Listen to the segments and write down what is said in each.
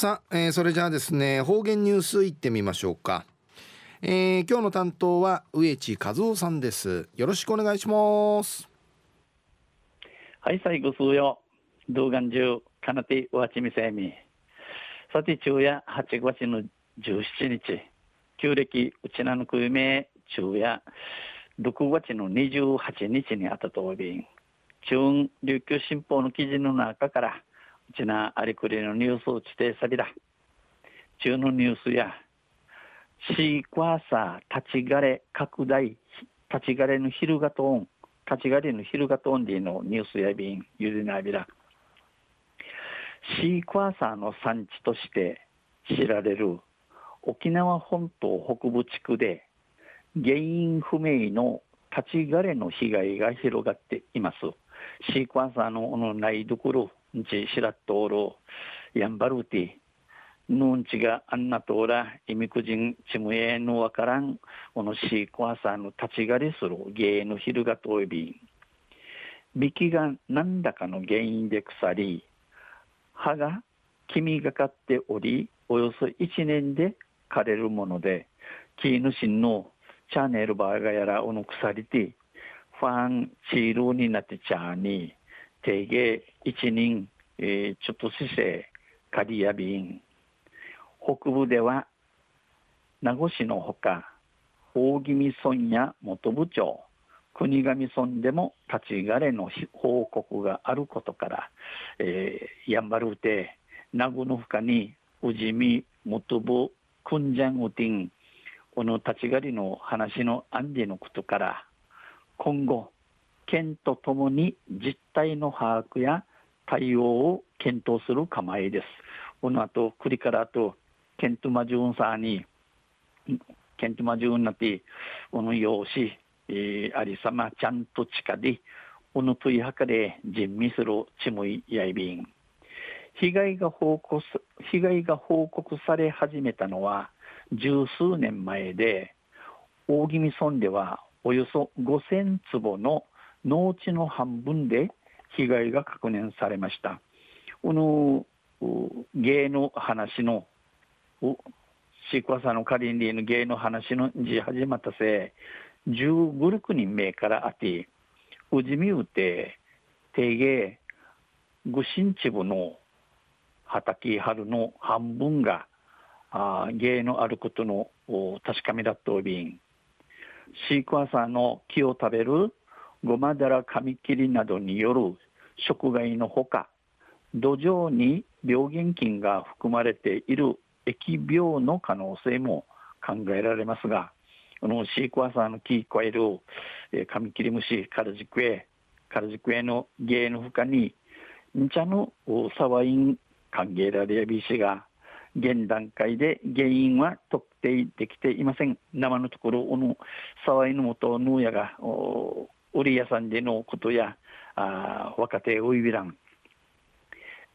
さあ、えー、それじゃあですね方言ニュースいってみましょうか、えー、今日の担当は植地和夫さんです。よろしくお願いします。はい最後数よ。動画中かなてわちみせみ。さて昼夜8月の17日。旧暦うちなのくめ昼夜6月の28日にあたとおびん中琉球新報の記事の中からちなありくりのニュースを指定さびだ中のニュースやシークワーサー立ち枯れ拡大立ち枯れの昼がとん立ち枯れの昼がとんでのニュースやびんゆでなびらシークワーサーの産地として知られる沖縄本島北部地区で原因不明の立ち枯れの被害が広がっています。シークワーサーののないどころ、んちしらっとおろ、やんばるて、ぬんちがあんなとおら、いみくじんちむえのわからん、このシークワーサーの立ち枯れする芸の昼がといびん。びきが何らかの原因で腐り、葉が黄みがかっており、およそ1年で枯れるもので、キーヌシンのチャーネルバーガやらおの鎖で、ファンチールになってチャーに、定芸一人、えー、ちょっと姿勢、カリアビン。北部では、名護市のほか、大宜味村や元部町、国頭村でも立ち枯れの報告があることから、えー、やんばるうて、名護のほかに、宇治見、元部、くんじゃんうてん、この立ち狩りの話の案でのことから今後県とともに実態の把握や対応を検討する構えです。この後栗からとケントマジュンさんにケントマジュンなってこの用紙、えー、ありさまちゃんと近でこのといはかで人味するちむいやいびん被害が報告被害が報告され始めたのは十数年前で大宜味村ではおよそ5000坪の農地の半分で被害が確認されました。この芸の話のシークワサのカリンリーの芸の話の字始まったせい15人目からあてうじみうて定芸ぐしんちぶの畑春の半分があ芸のあることの確かめだったおびん。シークワーサーの木を食べるゴマダラカミキリなどによる食害のほか土壌に病原菌が含まれている疫病の可能性も考えられますがこのシークワーサーの木加える、えカミキリムシカラジクエカラジクエの芸のほかにんちゃのサワイン歓迎られやびしが現段階で原因は特定できていません。生のところ、おの沢井のもとのやが、売り屋さんでのことや、あ若手ウイビラン。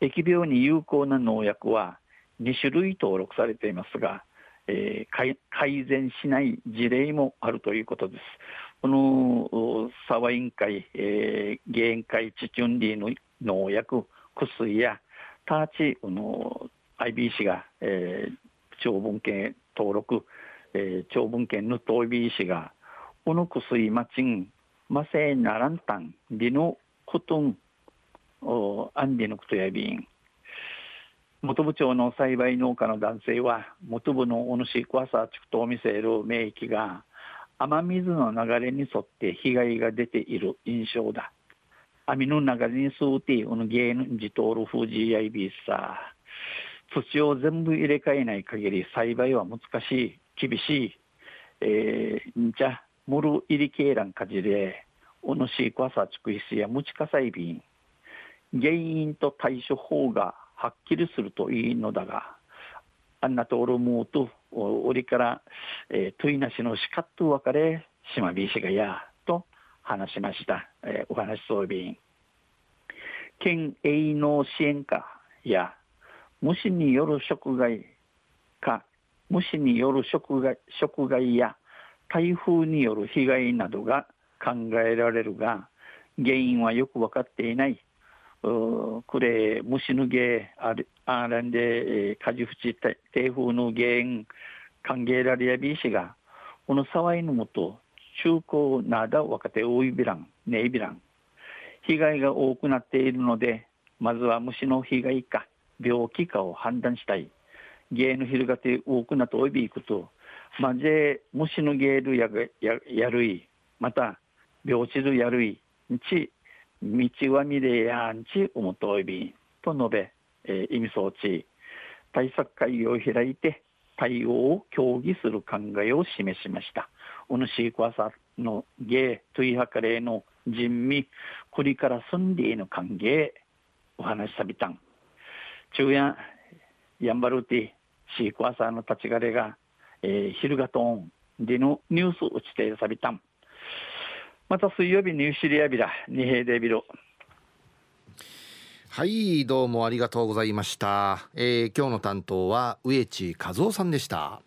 疫病に有効な農薬は2種類登録されていますが、えー、改善しない事例もあるということです。この沢委員会、えー、原会チチュンリーの農薬、薬やターチの IBC が、えー、長文献登録、えー、長文献のトイビー氏が、おのくすいまちん、ませならんたん、りのことん、おあんりのことやびん。元部長の栽培農家の男性は、元部のお主クワサ地区と見せる名域が、雨水の流れに沿って被害が出ている印象だ。網の流れに沿うて、この芸能自通る富士やいびさ。土を全部入れ替えない限り栽培は難しい、厳しい、えー、じゃ、モルイリケーランカジで、おのしいこさちくいすやムチカサイビン、原因と対処法がはっきりするといいのだが、あんなとおるもうと、おりから、えー、といなしのしかっと別れ、しまびしがや、と話しました。えー、お話そうびん。県営農支援課や虫による食害か虫による食害食害や台風による被害などが考えられるが原因はよく分かっていない。くれ虫のげああらんでかじふち低風のげん歓迎られやびしがこの騒いのもと中高なだ若手多いびらんねいびらん被害が多くなっているのでまずは虫の被害か病気かを判断したい。芸の広がて多くなっておいびいくとまぜ虫のゲールやややるいまた病地るやるいち道はみれやんちおもとおいびと述べ、えー、意味装置対策会議を開いて対応を協議する考えを示しました。おぬしいこわさの芸といはかれの人味、こりから住んでいの歓迎、お話しさびたん。昼夜、やんばるて、シークワサーの立ち枯れが、えー、昼がとんでのニュース打ちてさびたん。また水曜日ニューシリアビラ、二平デビロ。はいどうもありがとうございました、えー、今日の担当は植地和夫さんでした